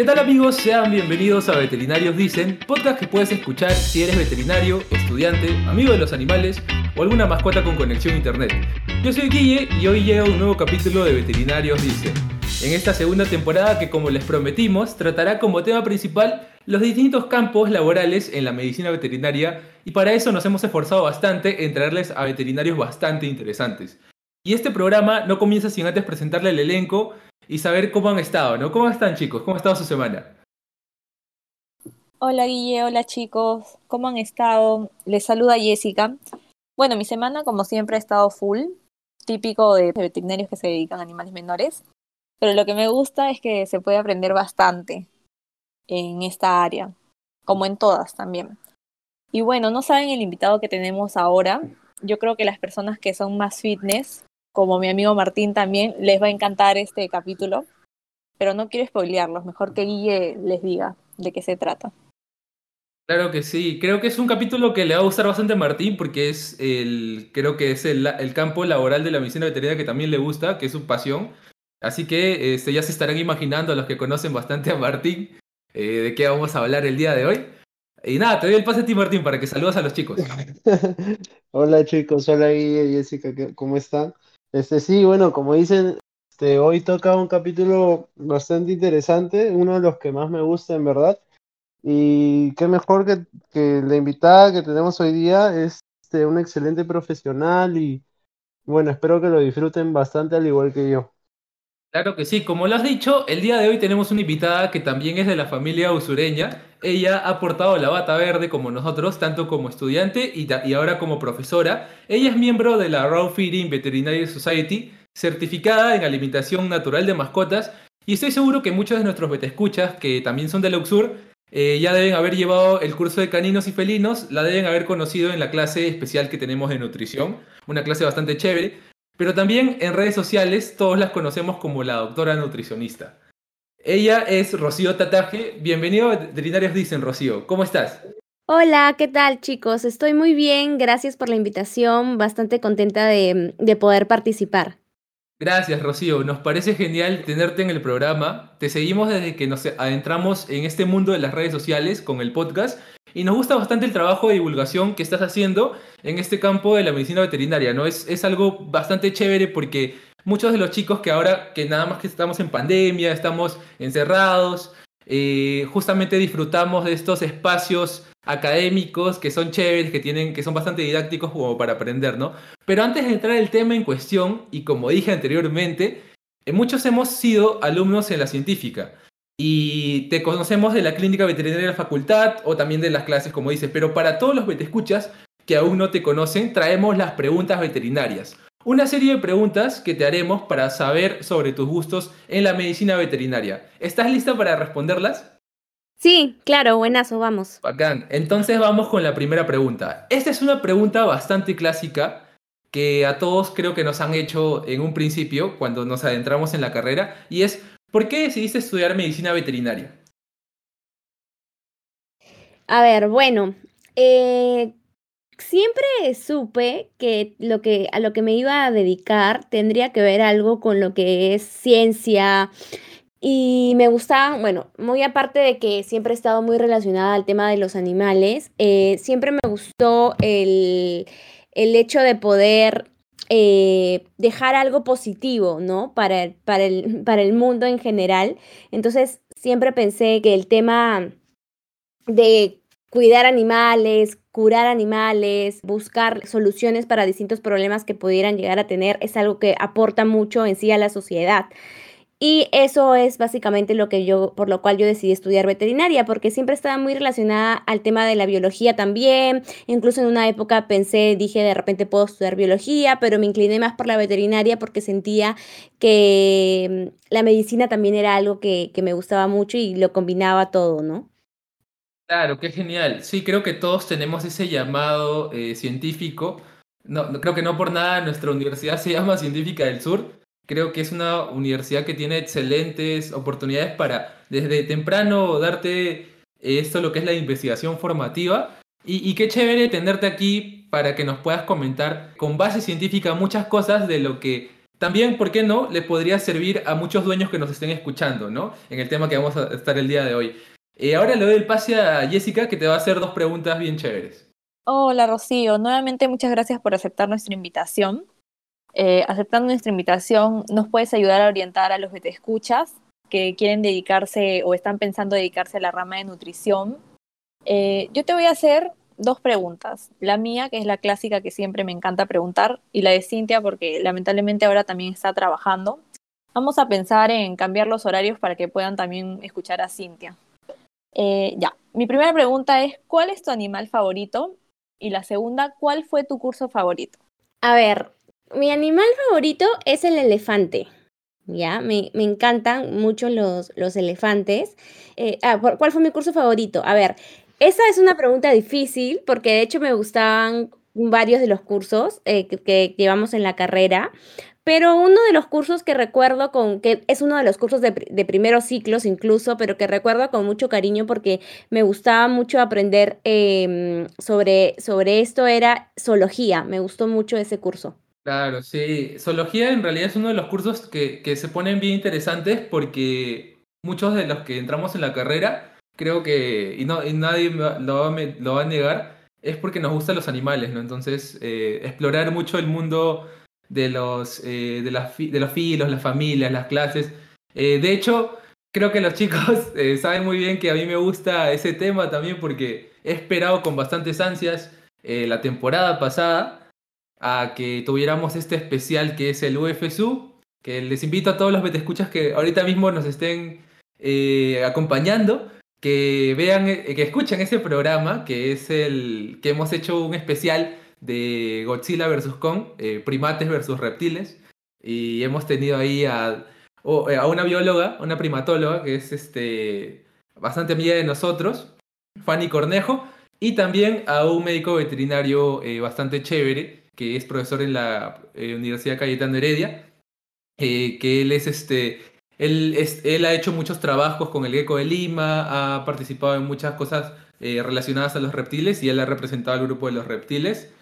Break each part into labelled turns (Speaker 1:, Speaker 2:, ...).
Speaker 1: ¿Qué tal amigos? Sean bienvenidos a Veterinarios Dicen, podcast que puedes escuchar si eres veterinario, estudiante, amigo de los animales o alguna mascota con conexión a internet. Yo soy Guille y hoy llega un nuevo capítulo de Veterinarios Dicen. En esta segunda temporada que como les prometimos tratará como tema principal los distintos campos laborales en la medicina veterinaria y para eso nos hemos esforzado bastante en traerles a veterinarios bastante interesantes. Y este programa no comienza sin antes presentarle el elenco y saber cómo han estado, ¿no? ¿Cómo están chicos? ¿Cómo ha estado su semana?
Speaker 2: Hola Guille, hola chicos, ¿cómo han estado? Les saluda Jessica. Bueno, mi semana como siempre ha estado full, típico de veterinarios que se dedican a animales menores, pero lo que me gusta es que se puede aprender bastante en esta área, como en todas también. Y bueno, no saben el invitado que tenemos ahora. Yo creo que las personas que son más fitness, como mi amigo Martín también, les va a encantar este capítulo. Pero no quiero spoilearlos, mejor que Guille les diga de qué se trata.
Speaker 1: Claro que sí, creo que es un capítulo que le va a gustar bastante a Martín porque es el, creo que es el, el campo laboral de la medicina veterinaria que también le gusta, que es su pasión. Así que este, ya se estarán imaginando a los que conocen bastante a Martín eh, de qué vamos a hablar el día de hoy. Y nada, te doy el pase a ti, Martín, para que saludas a los chicos.
Speaker 3: Hola chicos, hola Guille, Jessica, ¿cómo están? Este sí, bueno, como dicen, este, hoy toca un capítulo bastante interesante, uno de los que más me gusta en verdad. Y qué mejor que, que la invitada que tenemos hoy día es este, un excelente profesional y bueno, espero que lo disfruten bastante al igual que yo.
Speaker 1: Claro que sí, como lo has dicho, el día de hoy tenemos una invitada que también es de la familia usureña. Ella ha portado la bata verde como nosotros, tanto como estudiante y, ahora como profesora. Ella es miembro de la Raw Feeding Veterinary Society, certificada en alimentación natural de mascotas. Y estoy seguro que muchos de nuestros vetescuchas, que también son de Luxur, eh, ya deben haber llevado el curso de caninos y felinos, la deben haber conocido en la clase especial que tenemos de nutrición, una clase bastante chévere. Pero también en redes sociales todos las conocemos como la doctora nutricionista. Ella es Rocío Tataje. Bienvenido a Veterinarios Dicen, Rocío. ¿Cómo estás?
Speaker 4: Hola, ¿qué tal chicos? Estoy muy bien, gracias por la invitación, bastante contenta de, de poder participar.
Speaker 1: Gracias, Rocío. Nos parece genial tenerte en el programa. Te seguimos desde que nos adentramos en este mundo de las redes sociales con el podcast y nos gusta bastante el trabajo de divulgación que estás haciendo en este campo de la medicina veterinaria, ¿no? Es, es algo bastante chévere porque muchos de los chicos que ahora, que nada más que estamos en pandemia, estamos encerrados, eh, justamente disfrutamos de estos espacios académicos que son chéveres, que, tienen, que son bastante didácticos como para aprender, ¿no? Pero antes de entrar el tema en cuestión, y como dije anteriormente, eh, muchos hemos sido alumnos en la científica. Y te conocemos de la clínica veterinaria de la facultad o también de las clases, como dices. Pero para todos los escuchas que aún no te conocen, traemos las preguntas veterinarias. Una serie de preguntas que te haremos para saber sobre tus gustos en la medicina veterinaria. ¿Estás lista para responderlas?
Speaker 4: Sí, claro, buenazo, vamos.
Speaker 1: Bacán. Entonces vamos con la primera pregunta. Esta es una pregunta bastante clásica que a todos creo que nos han hecho en un principio cuando nos adentramos en la carrera y es ¿Por qué decidiste estudiar medicina veterinaria?
Speaker 4: A ver, bueno, eh, siempre supe que, lo que a lo que me iba a dedicar tendría que ver algo con lo que es ciencia. Y me gustaba, bueno, muy aparte de que siempre he estado muy relacionada al tema de los animales, eh, siempre me gustó el, el hecho de poder eh, dejar algo positivo, ¿no? Para, para, el, para el mundo en general. Entonces, siempre pensé que el tema de cuidar animales, curar animales, buscar soluciones para distintos problemas que pudieran llegar a tener, es algo que aporta mucho en sí a la sociedad. Y eso es básicamente lo que yo, por lo cual yo decidí estudiar veterinaria, porque siempre estaba muy relacionada al tema de la biología también. Incluso en una época pensé, dije, de repente puedo estudiar biología, pero me incliné más por la veterinaria porque sentía que mm, la medicina también era algo que, que me gustaba mucho y lo combinaba todo, ¿no?
Speaker 1: Claro, qué genial. Sí, creo que todos tenemos ese llamado eh, científico. No, creo que no por nada nuestra universidad se llama Científica del Sur Creo que es una universidad que tiene excelentes oportunidades para desde temprano darte esto, lo que es la investigación formativa. Y, qué chévere tenerte aquí para que nos puedas comentar con base científica muchas cosas de lo que también, ¿por qué no? Le podría servir a muchos dueños que nos estén escuchando, ¿no? En el tema que vamos a estar el día de hoy. Eh, ahora le doy el pase a Jessica que te va a hacer dos preguntas bien chéveres.
Speaker 2: Hola Rocío, nuevamente muchas gracias por aceptar nuestra invitación. Eh, aceptando nuestra invitación, nos puedes ayudar a orientar a los que te escuchas que quieren dedicarse o están pensando dedicarse a la rama de nutrición. Eh, yo te voy a hacer dos preguntas. La mía, que es la clásica que siempre me encanta preguntar, y la de Cintia, porque lamentablemente ahora también está trabajando. Vamos a pensar en cambiar los horarios para que puedan también escuchar a Cintia. Eh, ya, mi primera pregunta es, ¿cuál es tu animal favorito? Y la segunda, ¿cuál fue tu curso favorito?
Speaker 4: A ver, mi animal favorito es el elefante. ¿ya? Me, me encantan mucho los, los elefantes. Eh, ah, ¿Cuál fue mi curso favorito? A ver, esa es una pregunta difícil porque de hecho me gustaban varios de los cursos eh, que, llevamos en la carrera, pero uno de los cursos que recuerdo con, que es uno de los cursos de, de, primeros ciclos incluso, pero que recuerdo con mucho cariño porque me gustaba mucho aprender em, sobre, sobre esto, era zoología. Me gustó mucho ese curso.
Speaker 1: Claro, sí. Zoología en realidad es uno de los cursos que, que se ponen bien interesantes porque muchos de los que entramos en la carrera creo que, y, no, y nadie lo va, lo va, a negar, es porque nos gustan los animales, ¿no? Entonces, eh, explorar mucho el mundo de los, eh, de, las, de los filos, las familias, las clases. Eh, de hecho, creo que los chicos saben muy bien que a mí me gusta ese tema también porque he esperado con bastantes ansias la temporada pasada a que tuviéramos este especial que es el UFSU, que les invito a todos los que escuchas que ahorita mismo nos estén acompañando que vean, eh, que escuchen ese programa, que es el que hemos hecho un especial de Godzilla vs. Kong, eh, primates versus reptiles, y hemos tenido ahí a, eh, a, una bióloga, una primatóloga, que es este, bastante amiga de nosotros, Fanny Cornejo, y también a un médico veterinario bastante chévere, que es profesor en la Universidad Cayetano Heredia, que él es este, él, él ha hecho muchos trabajos con el Gecko de Lima, ha participado en muchas cosas eh, relacionadas a los reptiles y él ha representado al grupo de los reptiles.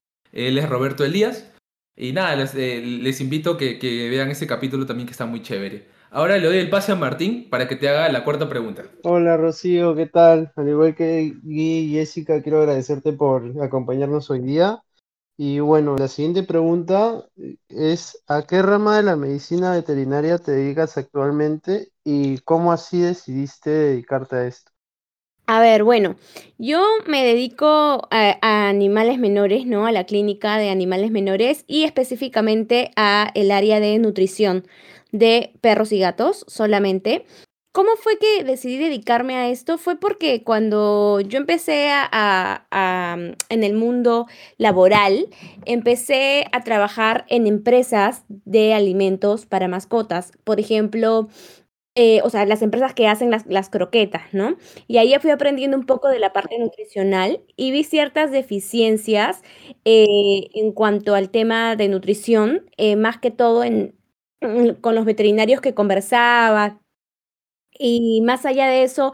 Speaker 1: Él es Roberto Elías. Y nada, les, eh, les invito que, que, vean ese capítulo también que está muy chévere. Ahora le doy el pase a Martín para que te haga la cuarta pregunta.
Speaker 3: Hola Rocío, ¿qué tal? Al igual que Gui y Jessica, quiero agradecerte por acompañarnos hoy día. Y bueno, la siguiente pregunta es, ¿a qué rama de la medicina veterinaria te dedicas actualmente y cómo así decidiste dedicarte a esto?
Speaker 4: A ver, bueno, yo me dedico a, animales menores, ¿no? A la clínica de animales menores y específicamente a el área de nutrición de perros y gatos solamente. ¿Cómo fue que decidí dedicarme a esto? Fue porque cuando yo empecé a, mm, en el mundo laboral, empecé a trabajar en empresas de alimentos para mascotas. Por ejemplo, eh, o sea, las empresas que hacen las, croquetas, ¿no? Y ahí fui aprendiendo un poco de la parte nutricional y vi ciertas deficiencias eh, en cuanto al tema de nutrición, eh, más que todo en, con los veterinarios que conversaba, y más allá de eso,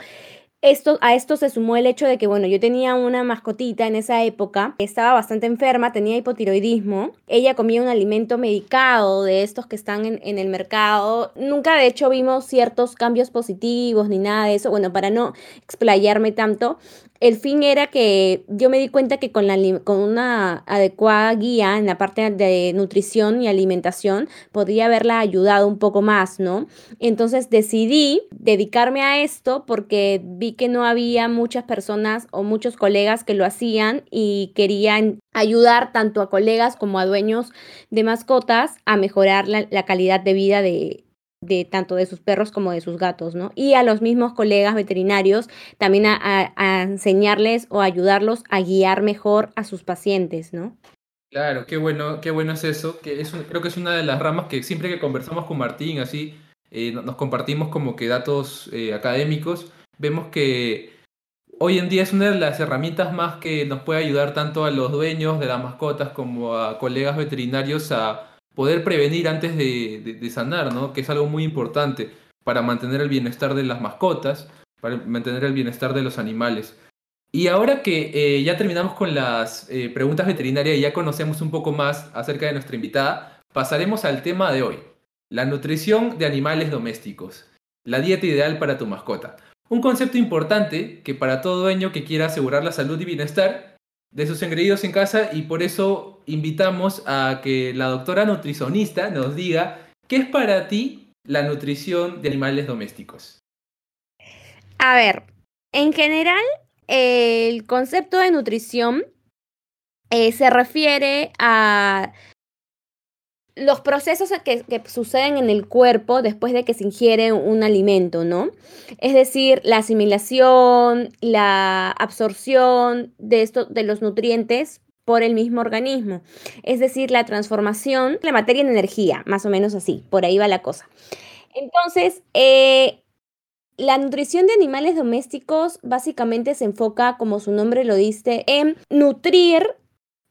Speaker 4: esto, a esto se sumó el hecho de que, bueno, yo tenía una mascotita en esa época, estaba bastante enferma, tenía hipotiroidismo, ella comía un alimento medicado de estos que están en, en, el mercado, nunca de hecho vimos ciertos cambios positivos ni nada de eso, bueno, para no explayarme tanto, el fin era que yo me di cuenta que con, la, con una adecuada guía en la parte de nutrición y alimentación podría haberla ayudado un poco más, ¿no? Entonces decidí dedicarme a esto porque vi que no había muchas personas o muchos colegas que lo hacían y querían ayudar tanto a colegas como a dueños de mascotas a mejorar la, la calidad de vida de, de tanto de sus perros como de sus gatos, ¿no? Y a los mismos colegas veterinarios también a, enseñarles o ayudarlos a guiar mejor a sus pacientes, ¿no?
Speaker 1: Claro, qué bueno, qué bueno es eso, que es creo que es una de las ramas que siempre que conversamos con Martín, así, eh, nos compartimos como que datos eh, académicos, vemos que hoy en día es una de las herramientas más que nos puede ayudar tanto a los dueños de las mascotas como a colegas veterinarios a poder prevenir antes de, sanar, ¿no? Que es algo muy importante para mantener el bienestar de las mascotas, para mantener el bienestar de los animales. Y ahora que eh, ya terminamos con las eh, preguntas veterinarias y ya conocemos un poco más acerca de nuestra invitada, pasaremos al tema de hoy. la nutrición de animales domésticos, la dieta ideal para tu mascota. Un concepto importante que para todo dueño que quiera asegurar la salud y bienestar de sus engreídos en casa y por eso invitamos a que la doctora nutricionista nos diga qué es para ti la nutrición de animales domésticos.
Speaker 4: A ver, en general, el concepto de nutrición eh, se refiere a los procesos que, suceden en el cuerpo después de que se ingiere un alimento, ¿no? Es decir, la asimilación, la absorción de, esto, de los nutrientes por el mismo organismo. Es decir, la transformación de la materia en energía, más o menos así, por ahí va la cosa. Entonces, eh, la nutrición de animales domésticos básicamente se enfoca, como su nombre lo dice, en nutrir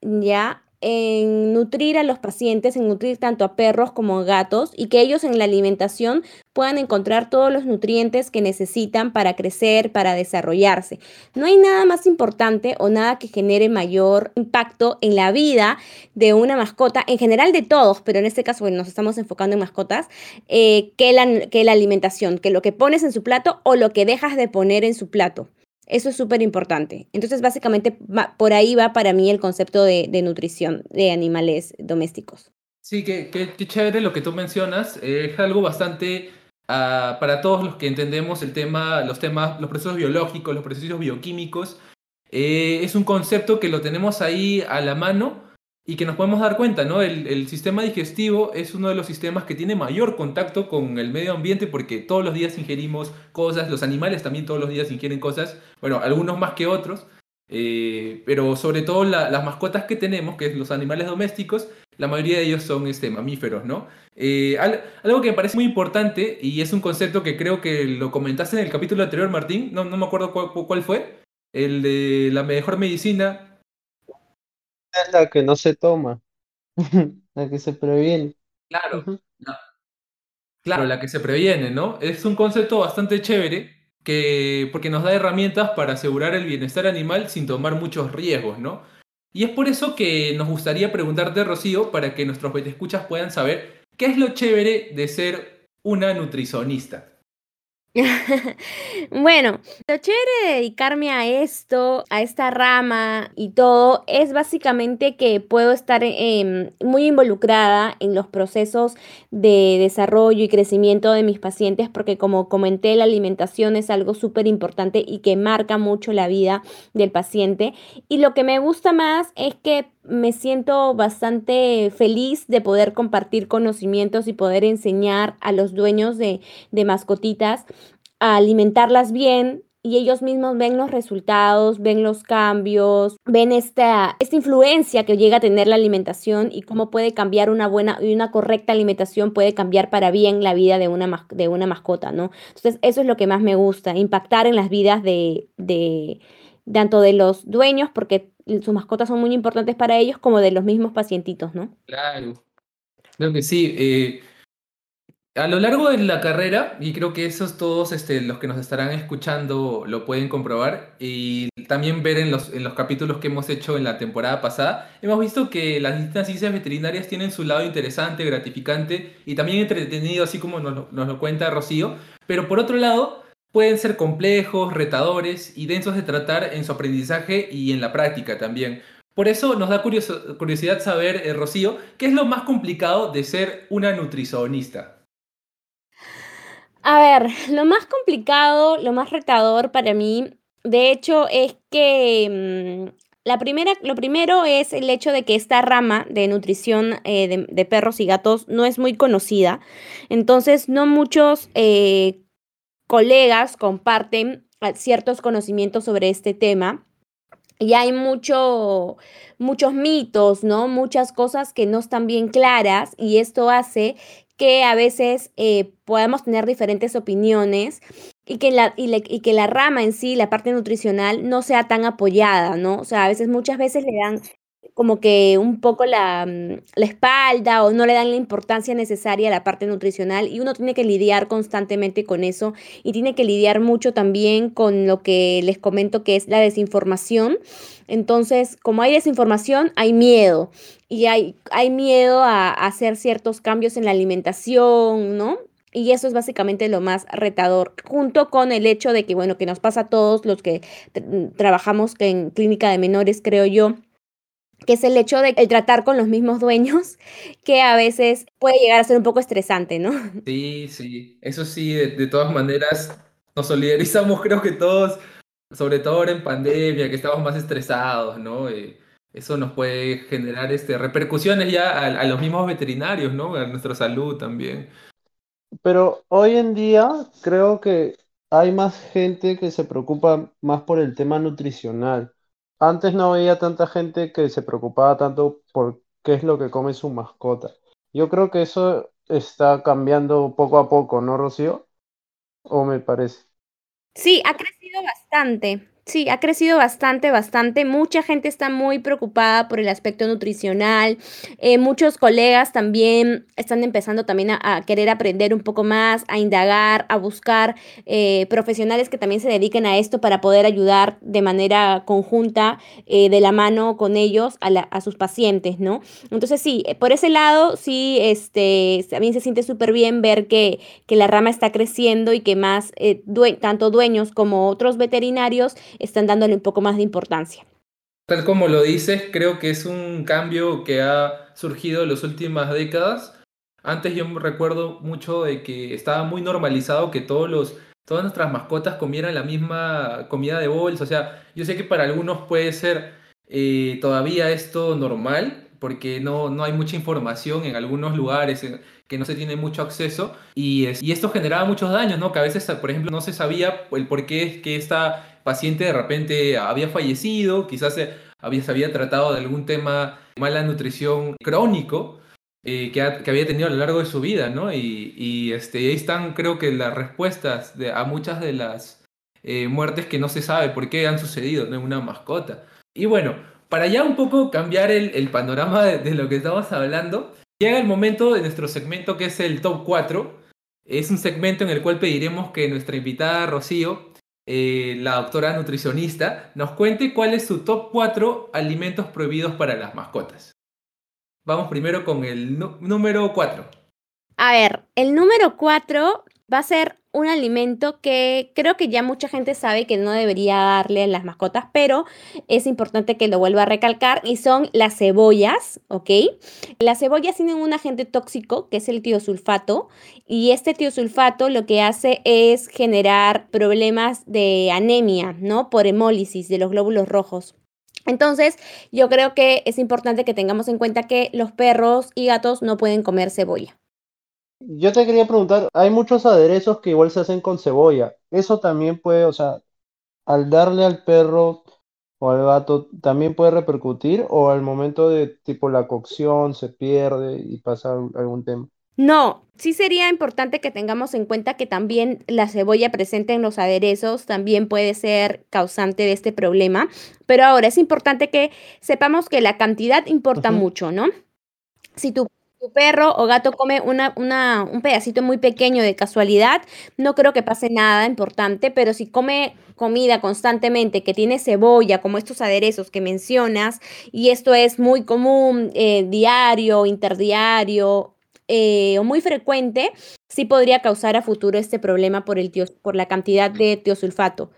Speaker 4: ya en nutrir a los pacientes, en nutrir tanto a perros como a gatos y que ellos en la alimentación puedan encontrar todos los nutrientes que necesitan para crecer, para desarrollarse. No hay nada más importante o nada que genere mayor impacto en la vida de una mascota, en general de todos, pero en este caso nos estamos enfocando en mascotas, eh, que, la, que la alimentación, que lo que pones en su plato o lo que dejas de poner en su plato. Eso es súper importante. Entonces, básicamente, por ahí va para mí el concepto de, nutrición de animales domésticos.
Speaker 1: Sí, qué, chévere lo que tú mencionas. es algo bastante ah, para todos los que entendemos el tema, los temas, los procesos biológicos, los procesos bioquímicos. Eh, es un concepto que lo tenemos ahí a la mano y que nos podemos dar cuenta, ¿no? El, sistema digestivo es uno de los sistemas que tiene mayor contacto con el medio ambiente porque todos los días ingerimos cosas, los animales también todos los días ingieren cosas, bueno, algunos más que otros, eh, pero sobre todo las mascotas que tenemos, que es los animales domésticos, la mayoría de ellos son este, mamíferos, ¿no? Eh, algo que me parece muy importante y es un concepto que creo que lo comentaste en el capítulo anterior, Martín, no, no me acuerdo cuál fue, el de la mejor medicina
Speaker 3: es la que no se toma, la que se previene.
Speaker 1: Claro, claro, la que se previene, ¿no? Es un concepto bastante chévere que, porque nos da herramientas para asegurar el bienestar animal sin tomar muchos riesgos, ¿no? Y es por eso que nos gustaría preguntarte, Rocío, para que nuestros escuchas puedan saber qué es lo chévere de ser una nutricionista.
Speaker 4: Bueno, lo chévere de dedicarme a esto, a esta rama y todo, es básicamente que puedo estar em, muy involucrada en los procesos de desarrollo y crecimiento de mis pacientes, porque como comenté, la alimentación es algo súper importante y que marca mucho la vida del paciente. Y lo que me gusta más es que me siento bastante feliz de poder compartir conocimientos y poder enseñar a los dueños de, mascotitas a alimentarlas bien, y ellos mismos ven los resultados, ven los cambios, ven esta, esta influencia que llega a tener la alimentación y cómo puede cambiar una buena y una correcta alimentación puede cambiar para bien la vida de una, de una mascota, ¿no? Entonces, eso es lo que más me gusta, impactar en las vidas de, de tanto de los dueños, porque sus mascotas son muy importantes para ellos, como de los mismos pacientitos, ¿no?
Speaker 1: Claro. Creo que sí. Eh, a lo largo de la carrera, y creo que esos todos este, los que nos estarán escuchando lo pueden comprobar, y también ver en los, en los capítulos que hemos hecho en la temporada pasada, hemos visto que las distintas ciencias veterinarias tienen su lado interesante, gratificante y también entretenido, así como nos, nos lo cuenta Rocío, pero por otro lado, pueden ser complejos, retadores y densos de tratar en su aprendizaje y en la práctica también. Por eso nos da curiosidad saber, eh, Rocío, ¿qué es lo más complicado de ser una nutricionista?
Speaker 4: A ver, lo más complicado, lo más retador para mí, de hecho, es que mm, la primera, lo primero es el hecho de que esta rama de nutrición eh, de, perros y gatos no es muy conocida. Entonces, no muchos eh, colegas comparten ah, ciertos conocimientos sobre este tema. Y hay mucho, muchos mitos, ¿no? Muchas cosas que no están bien claras y esto hace que a veces eh, podamos tener diferentes opiniones y que, la, y, que la rama en sí, la parte nutricional, no sea tan apoyada, ¿no? O sea, a veces, muchas veces le dan como que un poco la, mm, la espalda o no le dan la importancia necesaria a la parte nutricional y uno tiene que lidiar constantemente con eso y tiene que lidiar mucho también con lo que les comento que es la desinformación. Entonces, como hay desinformación, hay miedo y hay, hay miedo a, a hacer ciertos cambios en la alimentación, ¿no? Y eso es básicamente lo más retador, junto con el hecho de que, bueno, que nos pasa a todos los que trabajamos en clínica de menores, creo yo, que es el hecho de tratar con los mismos dueños, que a veces puede llegar a ser un poco estresante, ¿no?
Speaker 1: Sí, sí, eso sí, de, todas maneras, nos solidarizamos creo que todos, sobre todo ahora en pandemia, que estamos más estresados, ¿no? Eh, eso nos puede generar este, repercusiones ya a, a, los mismos veterinarios, ¿no? A nuestra salud también.
Speaker 3: Pero hoy en día creo que hay más gente que se preocupa más por el tema nutricional. Antes no había tanta gente que se preocupaba tanto por qué es lo que come su mascota. Yo creo que eso está cambiando poco a poco, ¿no, Rocío? ¿O me parece?
Speaker 4: Sí, ha crecido bastante. Sí, ha crecido bastante, bastante. Mucha gente está muy preocupada por el aspecto nutricional. Eh, muchos colegas también están empezando también a, querer aprender un poco más, a indagar, a buscar eh, profesionales que también se dediquen a esto para poder ayudar de manera conjunta, eh, de la mano con ellos a, a, sus pacientes, ¿no? Entonces sí, por ese lado sí, este, también se siente súper bien ver que, que la rama está creciendo y que más, tanto dueños como otros veterinarios, están dándole un poco más de importancia.
Speaker 1: Tal como lo dices, creo que es un cambio que ha surgido en las últimas décadas. Antes yo recuerdo mucho de que estaba muy normalizado que todos los, todas nuestras mascotas comieran la misma comida de bolsa. O sea, yo sé que para algunos puede ser eh, todavía esto normal, porque no, no hay mucha información en algunos lugares que no se tiene mucho acceso y, y esto generaba muchos daños, ¿no? Que a veces, por ejemplo, no se sabía el por qué es que esta paciente de repente había fallecido, quizás se había, se había tratado de algún tema de mala nutrición crónico eh, que, había tenido a lo largo de su vida, ¿no? Y, este, ahí están, creo que, las respuestas de, a muchas de las eh, muertes que no se sabe por qué han sucedido en una mascota. Y bueno, para ya un poco cambiar el, panorama de, de, lo que estamos hablando, llega el momento de nuestro segmento que es el Top 4. Es un segmento en el cual pediremos que nuestra invitada Rocío eh, la doctora nutricionista, nos cuente cuál es su top 4 alimentos prohibidos para las mascotas. Vamos primero con el número 4.
Speaker 4: A ver, el número 4 va a ser un alimento que creo que ya mucha gente sabe que no debería darle a las mascotas, pero es importante que lo vuelva a recalcar y son las cebollas, ¿ok? Las cebollas tienen un agente tóxico que es el tiosulfato y este tiosulfato lo que hace es generar problemas de anemia, ¿no? Por hemólisis de los glóbulos rojos. Entonces, yo creo que es importante que tengamos en cuenta que los perros y gatos no pueden comer cebolla.
Speaker 3: Yo te quería preguntar, hay muchos aderezos que igual se hacen con cebolla. Eso también puede, o sea, al darle al perro o al gato, también puede repercutir o al momento de tipo la cocción se pierde y pasa algún tema.
Speaker 4: No, sí sería importante que tengamos en cuenta que también la cebolla presente en los aderezos también puede ser causante de este problema, pero ahora es importante que sepamos que la cantidad importa mucho, ¿no? Si tú tu perro o gato come una, una, un pedacito muy pequeño de casualidad, no creo que pase nada importante, pero si come comida constantemente que tiene cebolla, como estos aderezos que mencionas, y esto es muy común, eh, diario, interdiario eh, o muy frecuente, sí podría causar a futuro este problema por, el por la cantidad de tiosulfato.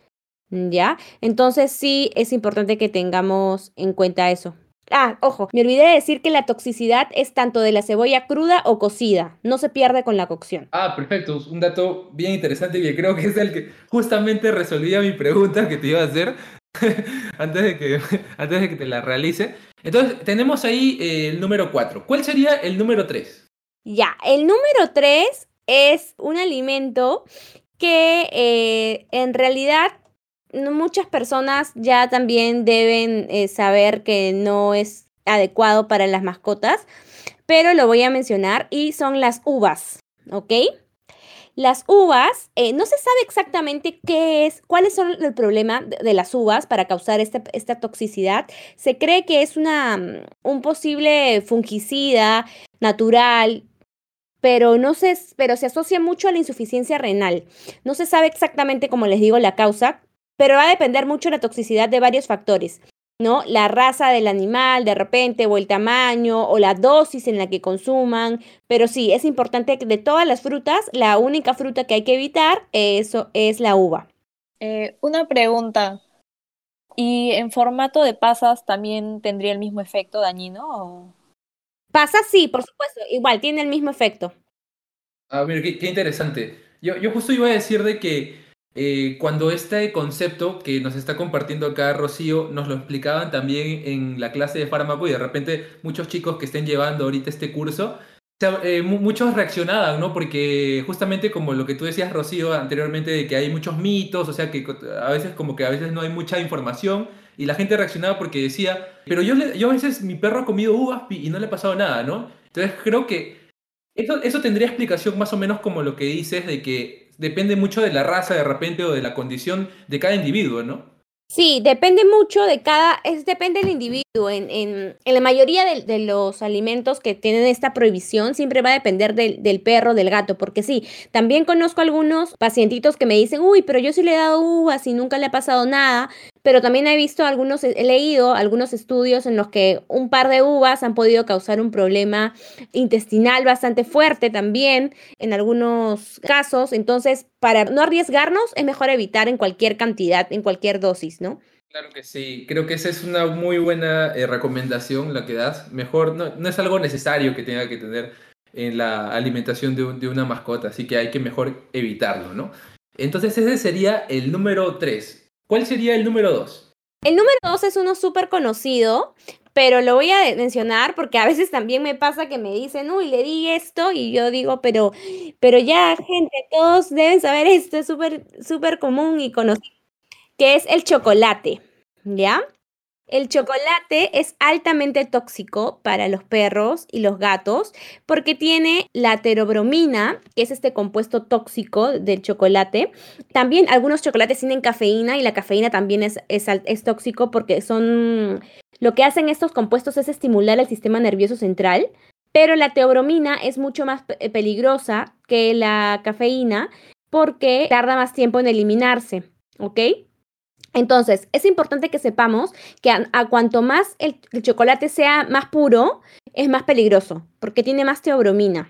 Speaker 4: ¿Ya? Entonces sí es importante que tengamos en cuenta eso. Ah, ojo, me olvidé de decir que la toxicidad es tanto de la cebolla cruda o cocida, no se pierde con la cocción.
Speaker 1: Ah, perfecto, un dato bien interesante y que creo que es el que justamente resolvía mi pregunta que te iba a hacer antes, de que, antes de que te la realice. Entonces, tenemos ahí eh, el número 4. ¿Cuál sería el número 3?
Speaker 4: Ya, el número 3 es un alimento que eh, en realidad muchas personas ya también deben eh, saber que no es adecuado para las mascotas, pero lo voy a mencionar y son las uvas, ¿ok? Las uvas, eh, no se sabe exactamente qué es, cuáles son el problema de, las uvas para causar este, esta toxicidad. Se cree que es una, mm, un posible fungicida natural, pero no se, pero se asocia mucho a la insuficiencia renal. No se sabe exactamente, como les digo, la causa, pero va a depender mucho la toxicidad de varios factores. ¿no? La raza del animal de repente, o el tamaño, o la dosis en la que consuman. Pero sí, es importante que de todas las frutas, la única fruta que hay que evitar eso es la uva.
Speaker 2: Eh, una pregunta. ¿Y en formato de pasas también tendría el mismo efecto dañino?
Speaker 4: Pasas sí, por supuesto, igual tiene el mismo efecto.
Speaker 1: Ah, mira, qué, interesante. Yo, yo justo iba a decir de que eh, cuando este concepto que nos está compartiendo acá Rocío nos lo explicaban también en la clase de fármaco y de repente muchos chicos que estén llevando ahorita este curso, eh, muchos reaccionaban, ¿no? Porque justamente como lo que tú decías, Rocío, anteriormente, de que hay muchos mitos, o sea, que a veces como que a veces no hay mucha información y la gente reaccionaba porque decía, pero yo, yo a veces mi perro ha comido uvas y no le ha pasado nada, ¿no? Entonces creo que eso, eso tendría explicación más o menos como lo que dices de que depende mucho de la raza de repente o de la condición de cada individuo, ¿no?
Speaker 4: Sí, depende mucho de cada, es, depende del individuo. En, en, en la mayoría de, de, los alimentos que tienen esta prohibición siempre va a depender del, del, perro, del gato, porque sí, también conozco algunos pacientitos que me dicen, uy, pero yo sí le he dado uvas y nunca le ha pasado nada, pero también he visto algunos, he leído algunos estudios en los que un par de uvas han podido causar un problema intestinal bastante fuerte también en algunos casos. Entonces, para no arriesgarnos, es mejor evitar en cualquier cantidad, en cualquier dosis, ¿no?
Speaker 1: Claro que sí, creo que esa es una muy buena eh, recomendación la que das. Mejor, no, no, es algo necesario que tenga que tener en la alimentación de, una mascota, así que hay que mejor evitarlo, ¿no? Entonces ese sería el número 3. ¿Cuál sería el número dos?
Speaker 4: El número dos es uno súper conocido, pero lo voy a mencionar porque a veces también me pasa que me dicen, uy, le di esto y yo digo, pero, pero ya, gente, todos deben saber esto, es súper, súper común y conocido, que es el chocolate, ¿ya? El chocolate es altamente tóxico para los perros y los gatos porque tiene la terobromina, que es este compuesto tóxico del chocolate. También algunos chocolates tienen cafeína y la cafeína también es, es, tóxico porque son... Lo que hacen estos compuestos es estimular el sistema nervioso central, pero la teobromina es mucho más peligrosa que la cafeína porque tarda más tiempo en eliminarse, ¿ok? Entonces, es importante que sepamos que a, cuanto más el, chocolate sea más puro, es más peligroso, porque tiene más teobromina.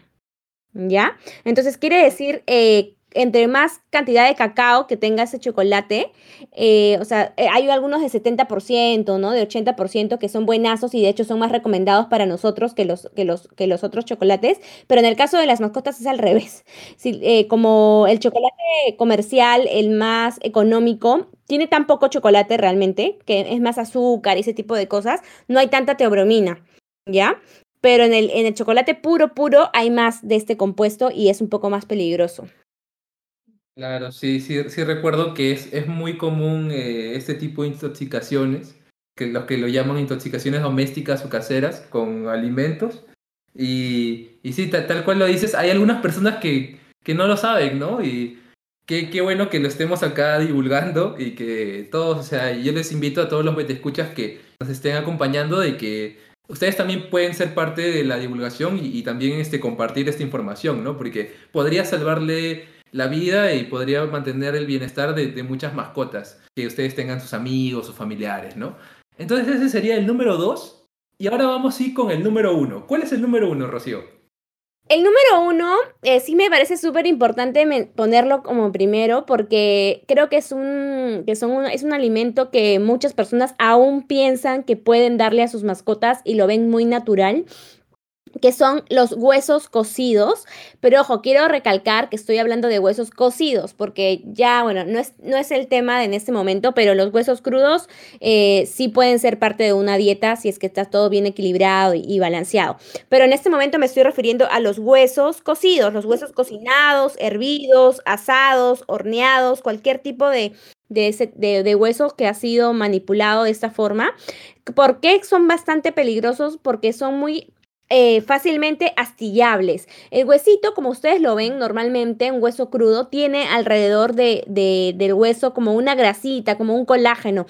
Speaker 4: ¿Ya? Entonces, quiere decir eh, entre más cantidad de cacao que tenga ese chocolate, eh, o sea, eh, hay algunos de 70%, ¿no? De 80% que son buenazos y de hecho son más recomendados para nosotros que los, que los, que los otros chocolates, pero en el caso de las mascotas es al revés. Eh, como el chocolate comercial, el más económico, tiene tan poco chocolate realmente, que es más azúcar y ese tipo de cosas, no hay tanta teobromina, ¿ya? Pero en el, en el chocolate puro, puro, hay más de este compuesto y es un poco más peligroso.
Speaker 1: Claro, sí, sí, sí recuerdo que es, es muy común eh, este tipo de intoxicaciones, que los que lo llaman intoxicaciones domésticas o caseras con alimentos. Y, y sí, tal, cual lo dices, hay algunas personas que, que no lo saben, ¿no? Y qué, qué bueno que lo estemos acá divulgando y que todos, o sea, yo les invito a todos los escuchas que nos estén acompañando de que ustedes también pueden ser parte de la divulgación y, y también este, compartir esta información, ¿no? Porque podría salvarle la vida y podría mantener el bienestar de, muchas mascotas, que ustedes tengan sus amigos, sus familiares, ¿no? Entonces ese sería el número dos. Y ahora vamos a con el número uno. ¿Cuál es el número uno, Rocío?
Speaker 4: El número uno eh, sí me parece súper importante ponerlo como primero porque creo que, es un, que son es un alimento que muchas personas aún piensan que pueden darle a sus mascotas y lo ven muy natural que son los huesos cocidos, pero ojo, quiero recalcar que estoy hablando de huesos cocidos, porque ya, bueno, no es, no es el tema en este momento, pero los huesos crudos eh, sí pueden ser parte de una dieta si es que está todo bien equilibrado y, balanceado. Pero en este momento me estoy refiriendo a los huesos cocidos, los huesos cocinados, hervidos, asados, horneados, cualquier tipo de, de, que ha sido manipulado de esta forma. ¿Por qué son bastante peligrosos? Porque son muy eh, fácilmente astillables. El huesito, como ustedes lo ven normalmente, un hueso crudo, tiene alrededor de, del hueso como una grasita, como un colágeno.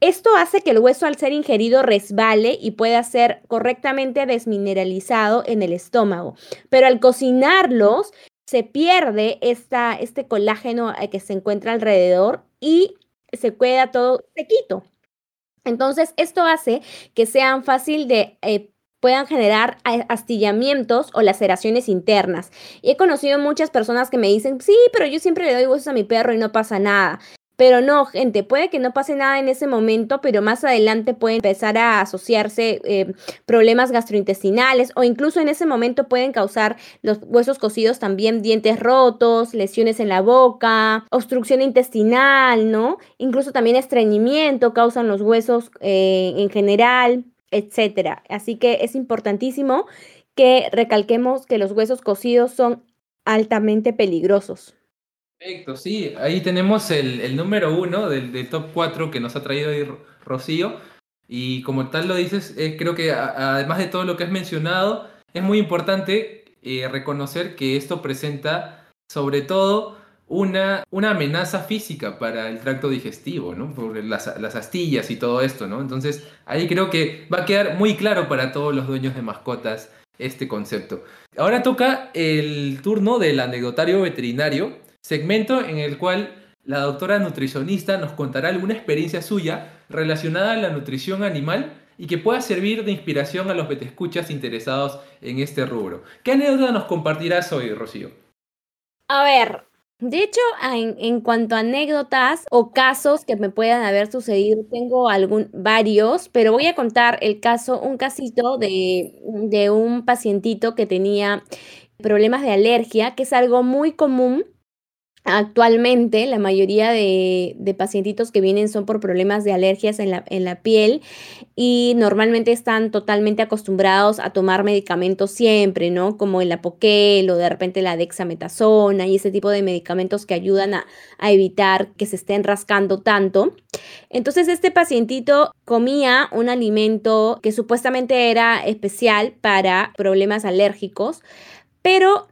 Speaker 4: Esto hace que el hueso al ser ingerido resbale y pueda ser correctamente desmineralizado en el estómago. Pero al cocinarlos, se pierde esta, este colágeno eh, que se encuentra alrededor y se queda todo sequito. Entonces, esto hace que sean fácil de eh, puedan generar astillamientos o laceraciones internas. Y he conocido muchas personas que me dicen, sí, pero yo siempre le doy huesos a mi perro y no pasa nada. Pero no, gente, puede que no pase nada en ese momento, pero más adelante puede empezar a asociarse eh, problemas gastrointestinales o incluso en ese momento pueden causar los huesos cocidos también dientes rotos, lesiones en la boca, obstrucción intestinal, ¿no? Incluso también estreñimiento causan los huesos eh, en general etcétera. Así que es importantísimo que recalquemos que los huesos cocidos son altamente peligrosos.
Speaker 1: Perfecto, sí, ahí tenemos el, número uno del, top 4 que nos ha traído ahí Rocío. Y como tal lo dices, eh, creo que además de todo lo que has mencionado, es muy importante eh, reconocer que esto presenta sobre todo una, una amenaza física para el tracto digestivo, ¿no? Por las, las, astillas y todo esto, ¿no? Entonces, ahí creo que va a quedar muy claro para todos los dueños de mascotas este concepto. Ahora toca el turno del anecdotario veterinario, segmento en el cual la doctora nutricionista nos contará alguna experiencia suya relacionada a la nutrición animal y que pueda servir de inspiración a los betescuchas interesados en este rubro. ¿Qué anécdota nos compartirás hoy, Rocío?
Speaker 4: A ver, de hecho, en, cuanto a anécdotas o casos que me puedan haber sucedido, tengo algún, varios, pero voy a contar el caso, un casito de, de un pacientito que tenía problemas de alergia, que es algo muy común Actualmente la mayoría de, de, pacientitos que vienen son por problemas de alergias en la, en la, piel y normalmente están totalmente acostumbrados a tomar medicamentos siempre, ¿no? Como el apoquel o de repente la dexametasona y ese tipo de medicamentos que ayudan a, a evitar que se estén rascando tanto. Entonces este pacientito comía un alimento que supuestamente era especial para problemas alérgicos, pero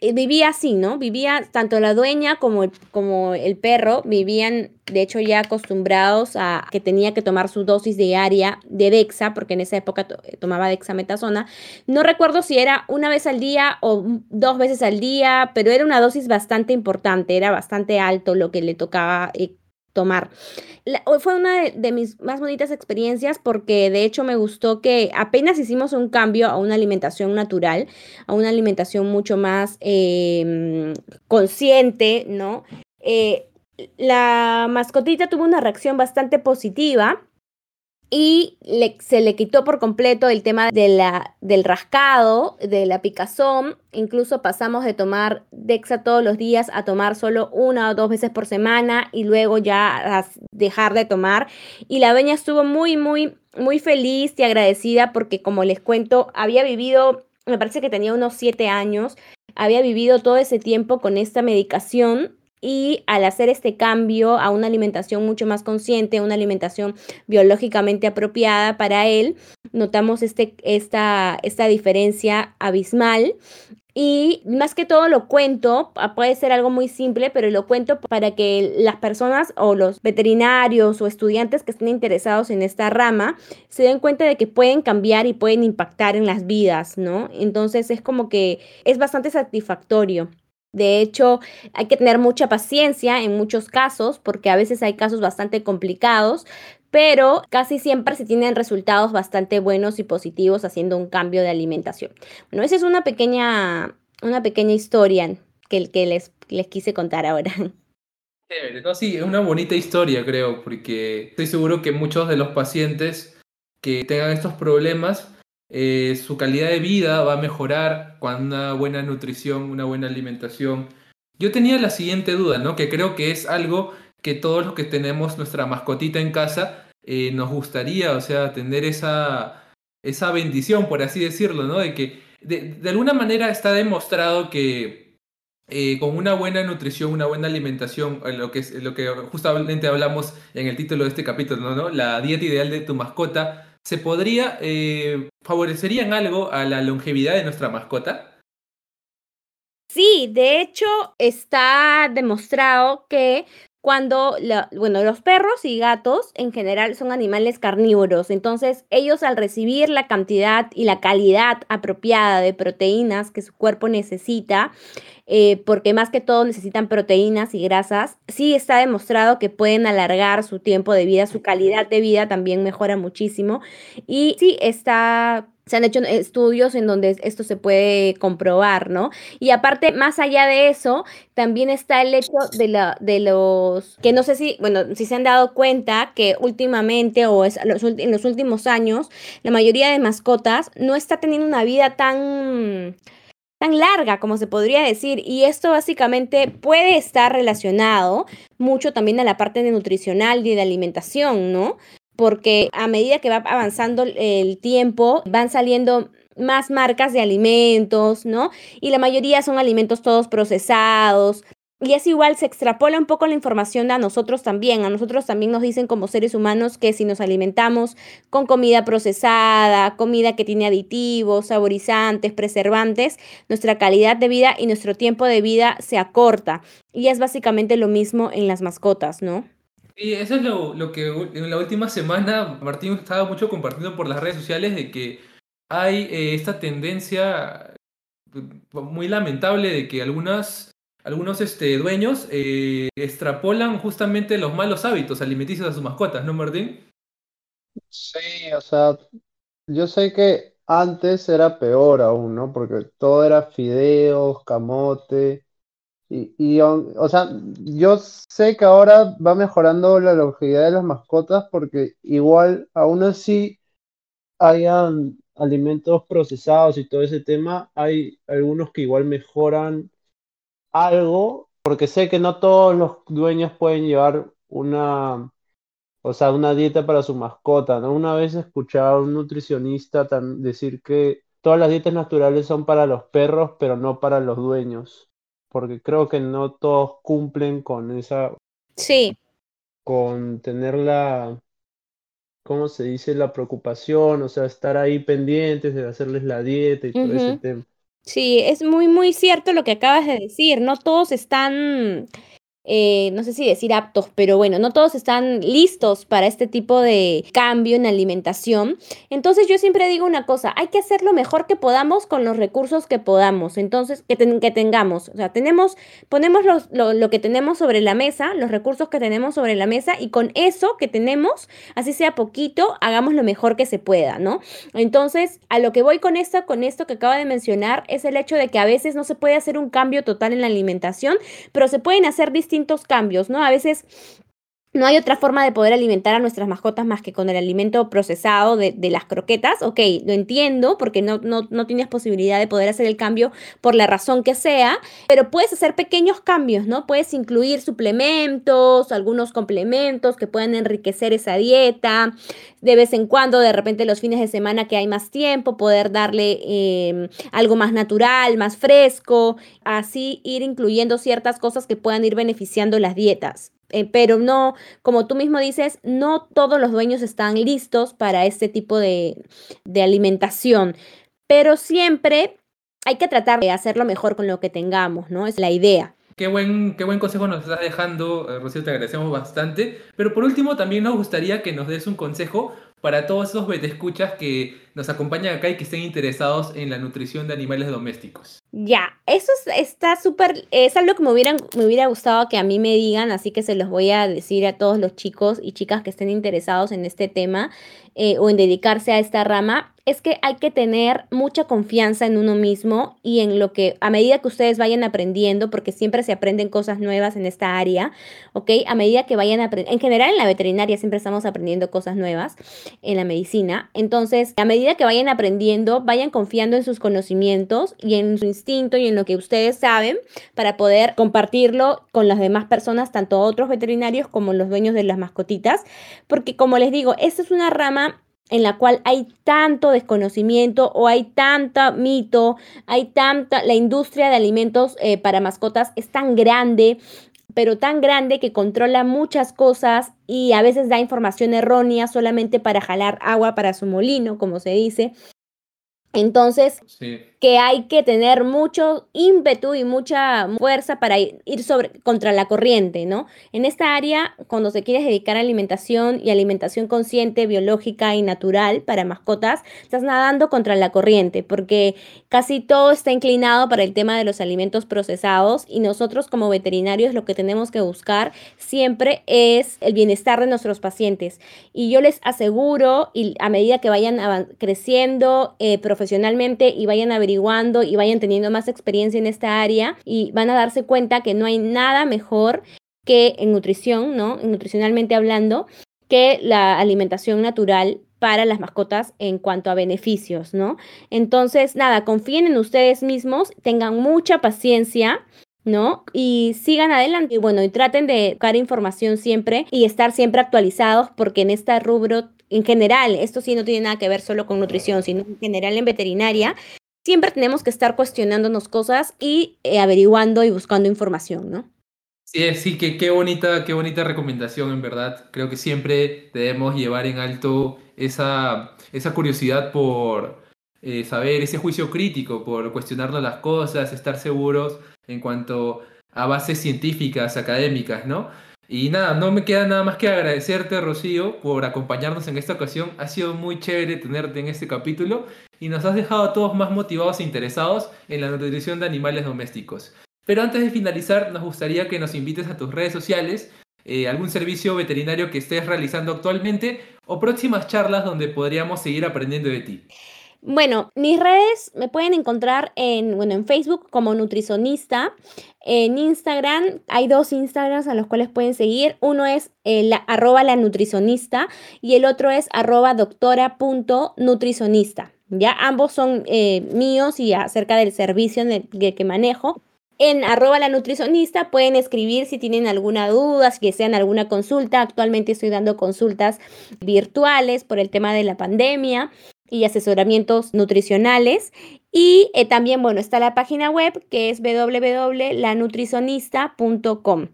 Speaker 4: vivía así, ¿no? Vivía tanto la dueña como el, como el perro, vivían de hecho ya acostumbrados a que tenía que tomar su dosis diaria de Dexa, porque en esa época eh, tomaba dexametasona. No recuerdo si era una vez al día o dos veces al día, pero era una dosis bastante importante, era bastante alto lo que le tocaba eh, tomar. fue una de, mis más bonitas experiencias porque de hecho me gustó que apenas hicimos un cambio a una alimentación natural, a una alimentación mucho más em, consciente, ¿no? Eh, la mascotita tuvo una reacción bastante positiva y se le quitó por completo el tema de la, del rascado, de la picazón. Incluso pasamos de tomar Dexa todos los días a tomar solo una o dos veces por semana y luego ya dejar de tomar. Y la dueña estuvo muy, muy, muy feliz y agradecida porque, como les cuento, había vivido, me parece que tenía unos siete años, había vivido todo ese tiempo con esta medicación y al hacer este cambio a una alimentación mucho más consciente, una alimentación biológicamente apropiada para él, notamos este, esta, esta diferencia abismal y más que todo lo cuento, puede ser algo muy simple, pero lo cuento para que las personas o los veterinarios o estudiantes que estén interesados en esta rama se den cuenta de que pueden cambiar y pueden impactar en las vidas, ¿no? Entonces es como que es bastante satisfactorio. De hecho, hay que tener mucha paciencia en muchos casos, porque a veces hay casos bastante complicados, pero casi siempre se tienen resultados bastante buenos y positivos haciendo un cambio de alimentación. Bueno, esa es una pequeña, una pequeña historia que, les, les quise contar ahora.
Speaker 1: sí, es una bonita historia, creo, porque estoy seguro que muchos de los pacientes que tengan estos problemas eh, su calidad de vida va a mejorar con una buena nutrición, una buena alimentación. Yo tenía la siguiente duda, ¿no? Que creo que es algo que todos los que tenemos nuestra mascotita en casa eh, nos gustaría, o sea, tener esa, esa bendición, por así decirlo, ¿no? De que de, alguna manera está demostrado que eh, con una buena nutrición, una buena alimentación, lo que, es, lo que justamente hablamos en el título de este capítulo, ¿no? La dieta ideal de tu mascota ¿se podría, eh, favorecerían algo a la longevidad de nuestra mascota?
Speaker 4: Sí, de hecho está demostrado que cuando, bueno, los perros y gatos en general son animales carnívoros, entonces ellos al recibir la cantidad y la calidad apropiada de proteínas que su cuerpo necesita, eh, porque más que todo necesitan proteínas y grasas, sí está demostrado que pueden alargar su tiempo de vida, su calidad de vida también mejora muchísimo y sí está se han hecho estudios en donde esto se puede comprobar, ¿no? Y aparte, más allá de eso, también está el hecho de, la, de los, que no sé si, bueno, si se han dado cuenta que últimamente o es, en los últimos años, la mayoría de mascotas no está teniendo una vida tan tan larga como se podría decir y esto básicamente puede estar relacionado mucho también a la parte de nutricional y de alimentación, ¿no? porque a medida que va avanzando el tiempo, van saliendo más marcas de alimentos, ¿no? Y la mayoría son alimentos todos procesados. Y es igual, se extrapola un poco la información a nosotros también. A nosotros también nos dicen como seres humanos que si nos alimentamos con comida procesada, comida que tiene aditivos, saborizantes, preservantes, nuestra calidad de vida y nuestro tiempo de vida se acorta. Y es básicamente lo mismo en las mascotas, ¿no?
Speaker 1: Sí, eso es lo, lo que en la última semana Martín estaba mucho compartiendo por las redes sociales de que hay eh, esta tendencia eh, muy lamentable de que algunas, algunos este, dueños eh, extrapolan justamente los malos hábitos alimenticios a sus mascotas, ¿no, Martín?
Speaker 3: Sí, o sea, yo sé que antes era peor aún, ¿no? Porque todo era fideos, camote, y, o sea, yo sé que ahora va mejorando la longevidad de las mascotas porque igual, aún así, hayan alimentos procesados y todo ese tema, hay algunos que igual mejoran algo, porque sé que no todos los dueños pueden llevar una, o sea, una dieta para su mascota, ¿no? Una vez escuchaba a un nutricionista decir que todas las dietas naturales son para los perros, pero no para los dueños porque creo que no todos cumplen con esa...
Speaker 4: Sí.
Speaker 3: Con tener la... ¿Cómo se dice? La preocupación, o sea, estar ahí pendientes de hacerles la dieta y todo ese tema.
Speaker 4: Sí, es muy, muy cierto lo que acabas de decir. No todos están eh, no sé si decir aptos, pero bueno, no todos están listos para este tipo de cambio en alimentación. Entonces yo siempre digo una cosa, hay que hacer lo mejor que podamos con los recursos que podamos, entonces que, que tengamos. O sea, tenemos, ponemos lo, lo, que tenemos sobre la mesa, los recursos que tenemos sobre la mesa y con eso que tenemos, así sea poquito, hagamos lo mejor que se pueda, ¿no? Entonces, a lo que voy con esto, con esto que acabo de mencionar, es el hecho de que a veces no se puede hacer un cambio total en la alimentación, pero se pueden hacer distintos cambios, ¿no? A veces no hay otra forma de poder alimentar a nuestras mascotas más que con el alimento procesado de, las croquetas. Ok, lo entiendo porque no, no, no, tienes posibilidad de poder hacer el cambio por la razón que sea, pero puedes hacer pequeños cambios, ¿no? Puedes incluir suplementos, algunos complementos que puedan enriquecer esa dieta. De vez en cuando, de repente los fines de semana que hay más tiempo, poder darle em, algo más natural, más fresco, así ir incluyendo ciertas cosas que puedan ir beneficiando las dietas. Eh, pero no, como tú mismo dices, no todos los dueños están listos para este tipo de, de alimentación, pero siempre hay que tratar de hacerlo mejor con lo que tengamos, ¿no? Es la idea.
Speaker 1: Qué buen, qué buen consejo nos estás dejando, eh, Rocío, te agradecemos bastante. Pero por último, también nos gustaría que nos des un consejo para todos esos escuchas que nos acompañan acá y que estén interesados en la nutrición de animales domésticos.
Speaker 4: Ya, eso está súper, es algo que me, hubieran, me hubiera gustado que a mí me digan, así que se los voy a decir a todos los chicos y chicas que estén interesados en este tema eh, o en dedicarse a esta rama es que hay que tener mucha confianza en uno mismo y en lo que a medida que ustedes vayan aprendiendo, porque siempre se aprenden cosas nuevas en esta área, ¿ok? A medida que vayan aprendiendo, en general en la veterinaria siempre estamos aprendiendo cosas nuevas, en la medicina, entonces a medida que vayan aprendiendo, vayan confiando en sus conocimientos y en su instinto y en lo que ustedes saben para poder compartirlo con las demás personas, tanto otros veterinarios como los dueños de las mascotitas, porque como les digo, esta es una rama en la cual hay tanto desconocimiento o hay tanta mito, hay tanta, la industria de alimentos eh, para mascotas es tan grande, pero tan grande que controla muchas cosas y a veces da información errónea solamente para jalar agua para su molino, como se dice. Entonces, que hay que tener mucho ímpetu y mucha fuerza para ir sobre, contra la corriente, ¿no? En esta área, cuando se quiere dedicar a alimentación y alimentación consciente, biológica y natural para mascotas, estás nadando contra la corriente, porque casi todo está inclinado para el tema de los alimentos procesados y nosotros como veterinarios lo que tenemos que buscar siempre es el bienestar de nuestros pacientes. Y yo les aseguro, y a medida que vayan creciendo eh, profesionalmente y vayan a averiguando y vayan teniendo más experiencia en esta área y van a darse cuenta que no hay nada mejor que en nutrición, ¿no? Nutricionalmente hablando, que la alimentación natural para las mascotas en cuanto a beneficios, ¿no? Entonces, nada, confíen en ustedes mismos, tengan mucha paciencia, ¿no? Y sigan adelante y bueno, y traten de buscar información siempre y estar siempre actualizados porque en este rubro en general, esto sí no tiene nada que ver solo con nutrición, sino en general en veterinaria, siempre tenemos que estar cuestionándonos cosas y eh, averiguando y buscando información, ¿no?
Speaker 1: Sí, sí, que qué bonita, qué bonita recomendación, en verdad. Creo que siempre debemos llevar en alto esa, esa curiosidad por eh, saber, ese juicio crítico, por cuestionarnos las cosas, estar seguros en cuanto a bases científicas, académicas, ¿no? Y nada, no me queda nada más que agradecerte, Rocío, por acompañarnos en esta ocasión. Ha sido muy chévere tenerte en este capítulo y nos has dejado a todos más motivados e interesados en la nutrición de animales domésticos. Pero antes de finalizar, nos gustaría que nos invites a tus redes sociales, eh, algún servicio veterinario que estés realizando actualmente o próximas charlas donde podríamos seguir aprendiendo de ti.
Speaker 4: Bueno, mis redes me pueden encontrar en, bueno, en Facebook como nutricionista. En Instagram hay dos Instagrams a los cuales pueden seguir. Uno es eh, arroba la nutricionista y el otro es arroba. Ya ambos son eh, míos y acerca del servicio que manejo. En arroba la nutricionista pueden escribir si tienen alguna duda, si desean alguna consulta. Actualmente estoy dando consultas virtuales por el tema de la pandemia y asesoramientos nutricionales. Y eh, también, bueno, está la página web que es www.lanutricionista.com.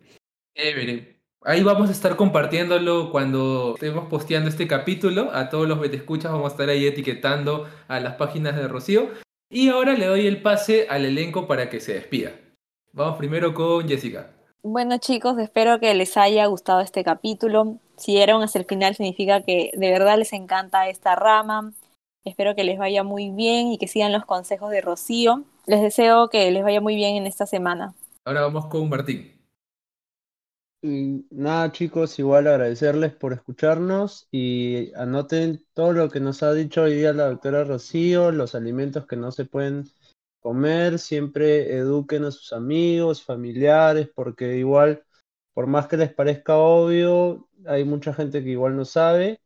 Speaker 1: Ahí vamos a estar compartiéndolo cuando estemos posteando este capítulo. A todos los que te escuchas vamos a estar ahí etiquetando a las páginas de Rocío. Y ahora le doy el pase al elenco para que se despida. Vamos primero con Jessica.
Speaker 2: Bueno chicos, espero que les haya gustado este capítulo. Si llegaron hasta el final significa que de verdad les encanta esta rama. Espero que les vaya muy bien y que sigan los consejos de Rocío. Les deseo que les vaya muy bien en esta semana.
Speaker 1: Ahora vamos con Martín.
Speaker 3: Nada chicos, igual agradecerles por escucharnos y anoten todo lo que nos ha dicho hoy día la doctora Rocío, los alimentos que no se pueden comer, siempre eduquen a sus amigos, familiares, porque igual, por más que les parezca obvio, hay mucha gente que igual no sabe.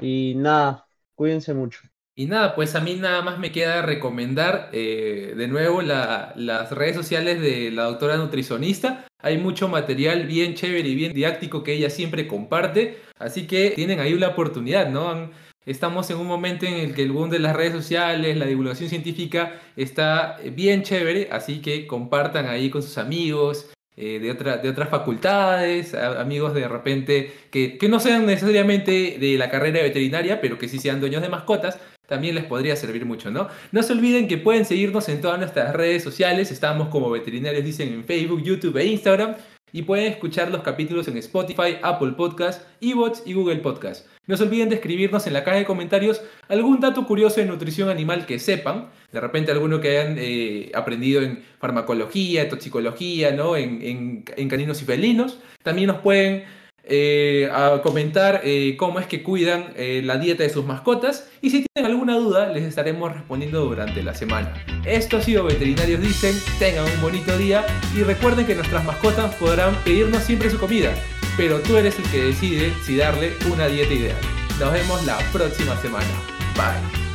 Speaker 3: Y nada, cuídense mucho.
Speaker 1: Y nada, pues a mí nada más me queda recomendar eh, de nuevo las redes sociales de la doctora nutricionista. Hay mucho material bien chévere y bien didáctico que ella siempre comparte. Así que tienen ahí la oportunidad, ¿no? Estamos en un momento en el que el boom de las redes sociales, la divulgación científica está bien chévere. Así que compartan ahí con sus amigos, eh, de, de otras facultades, amigos de repente que, que, no sean necesariamente de la carrera veterinaria, pero que sí sean dueños de mascotas, también les podría servir mucho, ¿no? No se olviden que pueden seguirnos en todas nuestras redes sociales, estamos como veterinarios dicen en Facebook, YouTube e Instagram, y pueden escuchar los capítulos en Spotify, Apple Podcasts, Evox y Google Podcasts. No se olviden de escribirnos en la caja de comentarios algún dato curioso de nutrición animal que sepan, de repente alguno que hayan eh, aprendido en farmacología, toxicología, ¿no? en, en caninos y felinos. También nos pueden eh, a comentar eh, cómo es que cuidan eh, la dieta de sus mascotas y si tienen alguna duda les estaremos respondiendo durante la semana. Esto ha sido Veterinarios Dicen, tengan un bonito día y recuerden que nuestras mascotas podrán pedirnos siempre su comida, pero tú eres el que decide si darle una dieta ideal. Nos vemos la próxima semana. Bye.